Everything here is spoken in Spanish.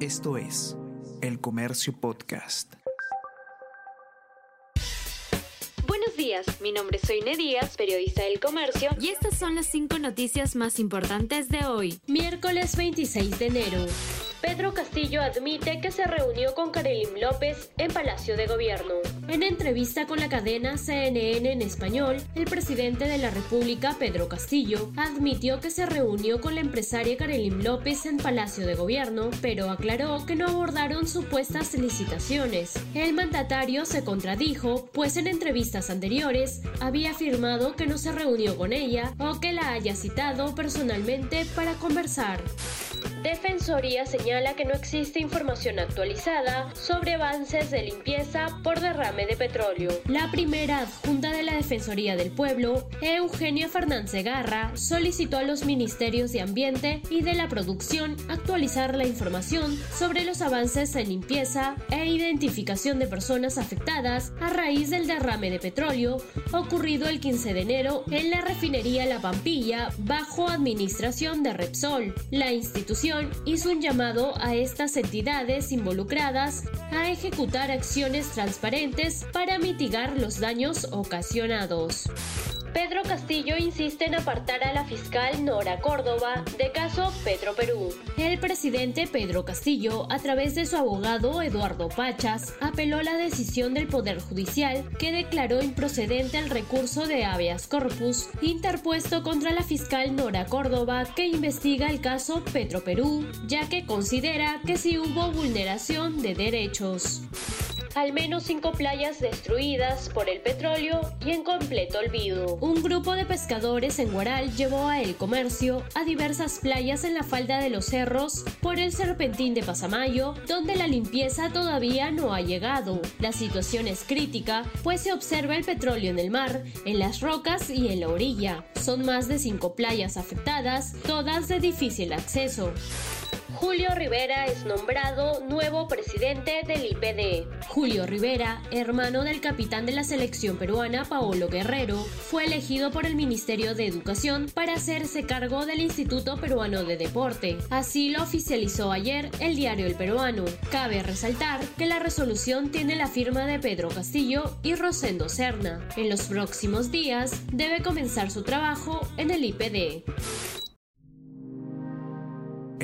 Esto es El Comercio Podcast. Buenos días, mi nombre es Soine Díaz, periodista del Comercio, y estas son las cinco noticias más importantes de hoy, miércoles 26 de enero. Pedro Castillo admite que se reunió con Karelim López en Palacio de Gobierno. En entrevista con la cadena CNN en español, el presidente de la República, Pedro Castillo, admitió que se reunió con la empresaria Karelim López en Palacio de Gobierno, pero aclaró que no abordaron supuestas licitaciones. El mandatario se contradijo, pues en entrevistas anteriores había afirmado que no se reunió con ella o que la haya citado personalmente para conversar. Defensoría señala que no existe información actualizada sobre avances de limpieza por derrame de petróleo. La primera adjunta de la Defensoría del Pueblo, Eugenia Fernández Garra, solicitó a los ministerios de Ambiente y de la Producción actualizar la información sobre los avances en limpieza e identificación de personas afectadas a raíz del derrame de petróleo ocurrido el 15 de enero en la refinería La Pampilla bajo administración de Repsol. La institución hizo un llamado a estas entidades involucradas a ejecutar acciones transparentes para mitigar los daños ocasionados. Pedro Castillo insiste en apartar a la fiscal Nora Córdoba de caso Petro Perú. El presidente Pedro Castillo, a través de su abogado Eduardo Pachas, apeló la decisión del Poder Judicial que declaró improcedente el recurso de habeas corpus interpuesto contra la fiscal Nora Córdoba que investiga el caso Petro Perú, ya que considera que sí hubo vulneración de derechos al menos cinco playas destruidas por el petróleo y en completo olvido. Un grupo de pescadores en Guaral llevó a El Comercio a diversas playas en la falda de los cerros por el serpentín de Pasamayo, donde la limpieza todavía no ha llegado. La situación es crítica, pues se observa el petróleo en el mar, en las rocas y en la orilla. Son más de cinco playas afectadas, todas de difícil acceso. Julio Rivera es nombrado nuevo presidente del IPD. Julio Rivera, hermano del capitán de la selección peruana Paolo Guerrero, fue elegido por el Ministerio de Educación para hacerse cargo del Instituto Peruano de Deporte. Así lo oficializó ayer el diario El Peruano. Cabe resaltar que la resolución tiene la firma de Pedro Castillo y Rosendo Serna. En los próximos días debe comenzar su trabajo en el IPD.